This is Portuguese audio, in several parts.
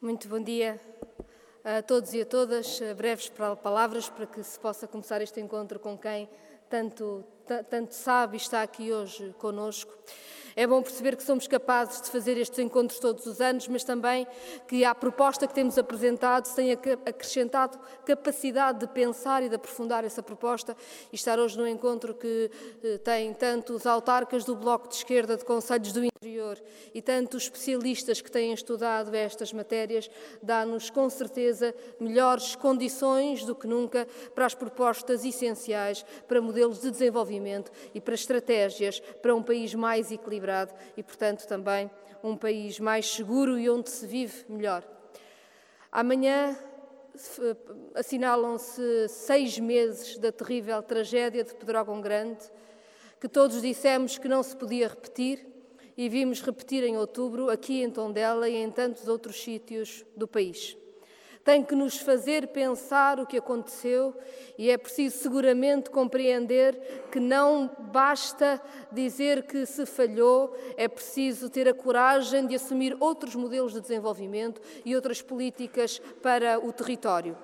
Muito bom dia a todos e a todas. Breves palavras para que se possa começar este encontro com quem tanto, tanto sabe e está aqui hoje conosco. É bom perceber que somos capazes de fazer estes encontros todos os anos, mas também que a proposta que temos apresentado se tem acrescentado capacidade de pensar e de aprofundar essa proposta e estar hoje no encontro que eh, tem tanto os autarcas do Bloco de Esquerda de Conselhos do Interior e tanto os especialistas que têm estudado estas matérias, dá-nos com certeza melhores condições do que nunca para as propostas essenciais para modelos de desenvolvimento e para estratégias para um país mais equilibrado e, portanto, também um país mais seguro e onde se vive melhor. Amanhã assinalam-se seis meses da terrível tragédia de Pedrógão Grande, que todos dissemos que não se podia repetir e vimos repetir em outubro, aqui em Tondela e em tantos outros sítios do país tem que nos fazer pensar o que aconteceu e é preciso seguramente compreender que não basta dizer que se falhou, é preciso ter a coragem de assumir outros modelos de desenvolvimento e outras políticas para o território.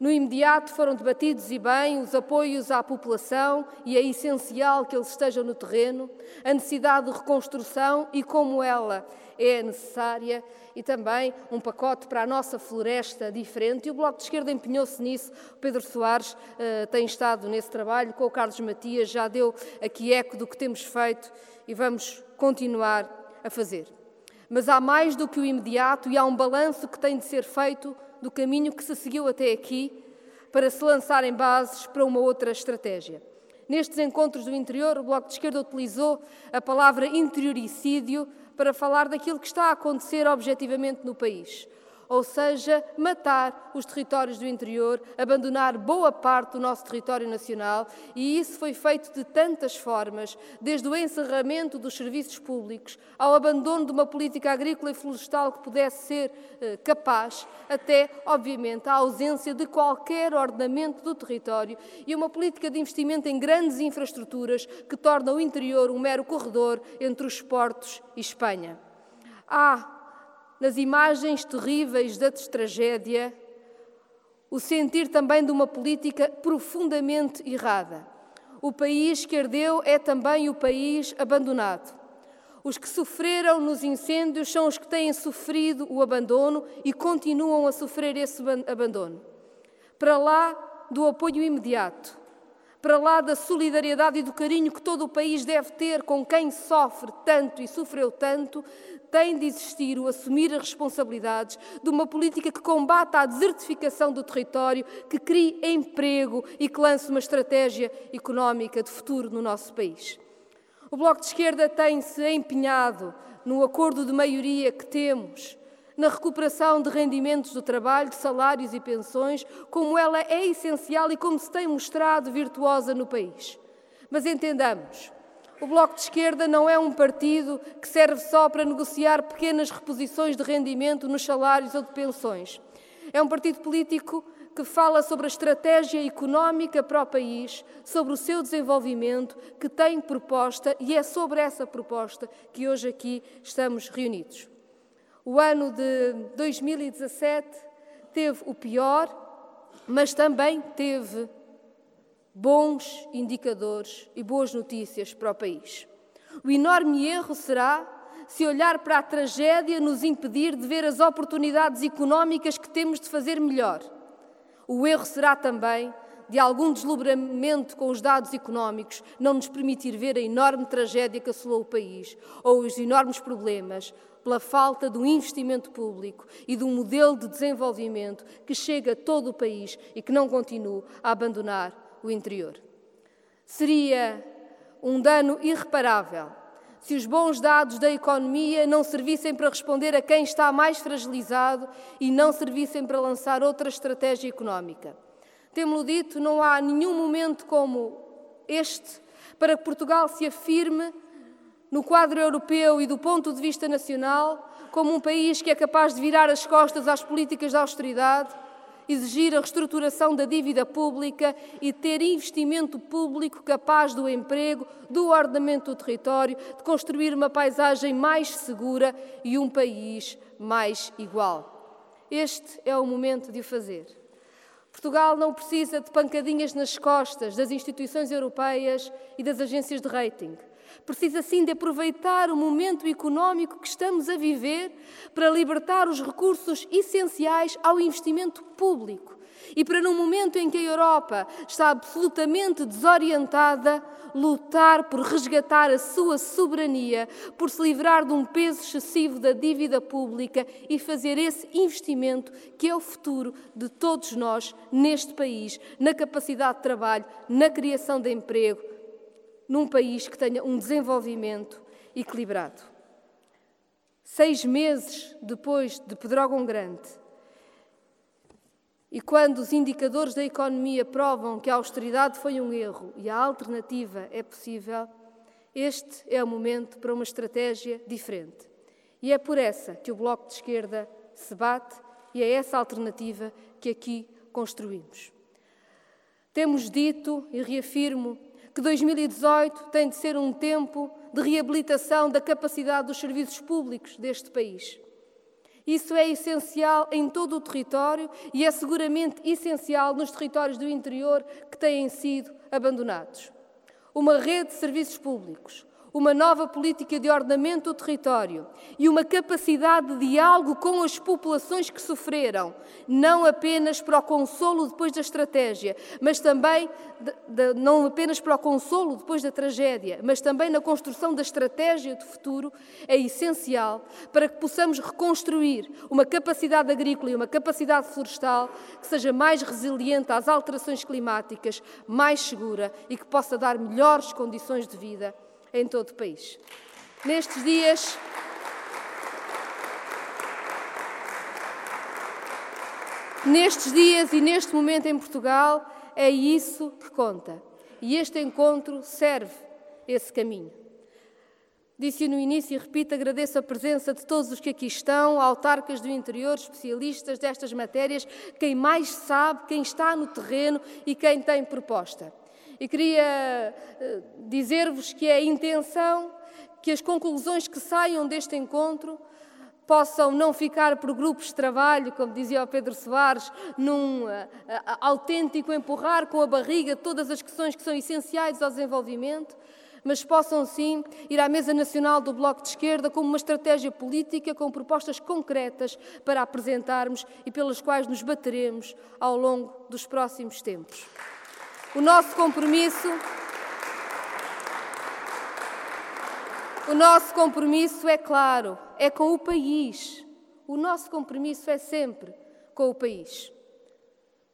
No imediato foram debatidos e bem os apoios à população e é essencial que eles estejam no terreno, a necessidade de reconstrução e como ela é necessária e também um pacote para a nossa floresta diferente. E o Bloco de Esquerda empenhou-se nisso. O Pedro Soares uh, tem estado nesse trabalho, com o Carlos Matias, já deu aqui eco do que temos feito e vamos continuar a fazer. Mas há mais do que o imediato e há um balanço que tem de ser feito do caminho que se seguiu até aqui para se lançarem bases para uma outra estratégia. Nestes encontros do interior, o Bloco de Esquerda utilizou a palavra interioricídio para falar daquilo que está a acontecer objetivamente no país ou seja, matar os territórios do interior, abandonar boa parte do nosso território nacional, e isso foi feito de tantas formas, desde o encerramento dos serviços públicos, ao abandono de uma política agrícola e florestal que pudesse ser eh, capaz, até, obviamente, à ausência de qualquer ordenamento do território e uma política de investimento em grandes infraestruturas que torna o interior um mero corredor entre os portos e Espanha. Há nas imagens terríveis da tragédia, o sentir também de uma política profundamente errada. O país que ardeu é também o país abandonado. Os que sofreram nos incêndios são os que têm sofrido o abandono e continuam a sofrer esse abandono. Para lá do apoio imediato, para lá da solidariedade e do carinho que todo o país deve ter com quem sofre tanto e sofreu tanto, tem de existir o assumir as responsabilidades de uma política que combata a desertificação do território, que crie emprego e que lance uma estratégia económica de futuro no nosso país. O Bloco de Esquerda tem-se empenhado no acordo de maioria que temos na recuperação de rendimentos do trabalho, de salários e pensões, como ela é essencial e como se tem mostrado virtuosa no país. Mas entendamos, o Bloco de Esquerda não é um partido que serve só para negociar pequenas reposições de rendimento nos salários ou de pensões. É um partido político que fala sobre a estratégia económica para o país, sobre o seu desenvolvimento, que tem proposta e é sobre essa proposta que hoje aqui estamos reunidos. O ano de 2017 teve o pior, mas também teve bons indicadores e boas notícias para o país. O enorme erro será se olhar para a tragédia nos impedir de ver as oportunidades económicas que temos de fazer melhor. O erro será também de algum deslumbramento com os dados económicos não nos permitir ver a enorme tragédia que assolou o país ou os enormes problemas pela falta de um investimento público e de um modelo de desenvolvimento que chega a todo o país e que não continue a abandonar o interior. Seria um dano irreparável se os bons dados da economia não servissem para responder a quem está mais fragilizado e não servissem para lançar outra estratégia económica. Temos-lo dito, não há nenhum momento como este para que Portugal se afirme no quadro europeu e do ponto de vista nacional como um país que é capaz de virar as costas às políticas de austeridade exigir a reestruturação da dívida pública e ter investimento público capaz do emprego, do ordenamento do território, de construir uma paisagem mais segura e um país mais igual. Este é o momento de o fazer. Portugal não precisa de pancadinhas nas costas das instituições europeias e das agências de rating. Precisa sim de aproveitar o momento económico que estamos a viver para libertar os recursos essenciais ao investimento público e para, num momento em que a Europa está absolutamente desorientada, lutar por resgatar a sua soberania, por se livrar de um peso excessivo da dívida pública e fazer esse investimento que é o futuro de todos nós neste país, na capacidade de trabalho, na criação de emprego, num país que tenha um desenvolvimento equilibrado. Seis meses depois de Pedrógão Grande, e quando os indicadores da economia provam que a austeridade foi um erro e a alternativa é possível, este é o momento para uma estratégia diferente. E é por essa que o Bloco de Esquerda se bate e é essa alternativa que aqui construímos. Temos dito, e reafirmo, que 2018 tem de ser um tempo de reabilitação da capacidade dos serviços públicos deste país. Isso é essencial em todo o território e é seguramente essencial nos territórios do interior que têm sido abandonados. Uma rede de serviços públicos, uma nova política de ordenamento do território e uma capacidade de diálogo com as populações que sofreram, não apenas para o consolo depois da estratégia, mas também de, de, não apenas para o consolo depois da tragédia, mas também na construção da estratégia do futuro, é essencial para que possamos reconstruir uma capacidade agrícola e uma capacidade florestal que seja mais resiliente às alterações climáticas, mais segura e que possa dar melhores condições de vida em todo o país. Nestes dias. Nestes dias e neste momento em Portugal, é isso que conta. E este encontro serve esse caminho. Disse no início e repito, agradeço a presença de todos os que aqui estão, autarcas do interior, especialistas destas matérias, quem mais sabe, quem está no terreno e quem tem proposta. E queria eh, dizer-vos que é a intenção que as conclusões que saiam deste encontro possam não ficar por grupos de trabalho, como dizia o Pedro Soares, num uh, uh, autêntico empurrar com a barriga todas as questões que são essenciais ao desenvolvimento, mas possam sim ir à mesa nacional do Bloco de Esquerda como uma estratégia política com propostas concretas para apresentarmos e pelas quais nos bateremos ao longo dos próximos tempos. O nosso compromisso. O nosso compromisso é claro, é com o país. O nosso compromisso é sempre com o país.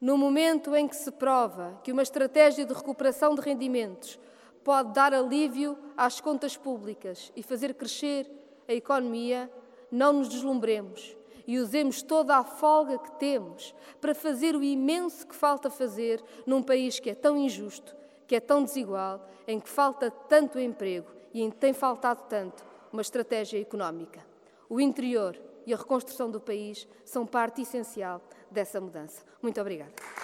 No momento em que se prova que uma estratégia de recuperação de rendimentos pode dar alívio às contas públicas e fazer crescer a economia, não nos deslumbremos e usemos toda a folga que temos para fazer o imenso que falta fazer num país que é tão injusto, que é tão desigual, em que falta tanto emprego e em que tem faltado tanto uma estratégia económica. O interior e a reconstrução do país são parte essencial dessa mudança. Muito obrigada.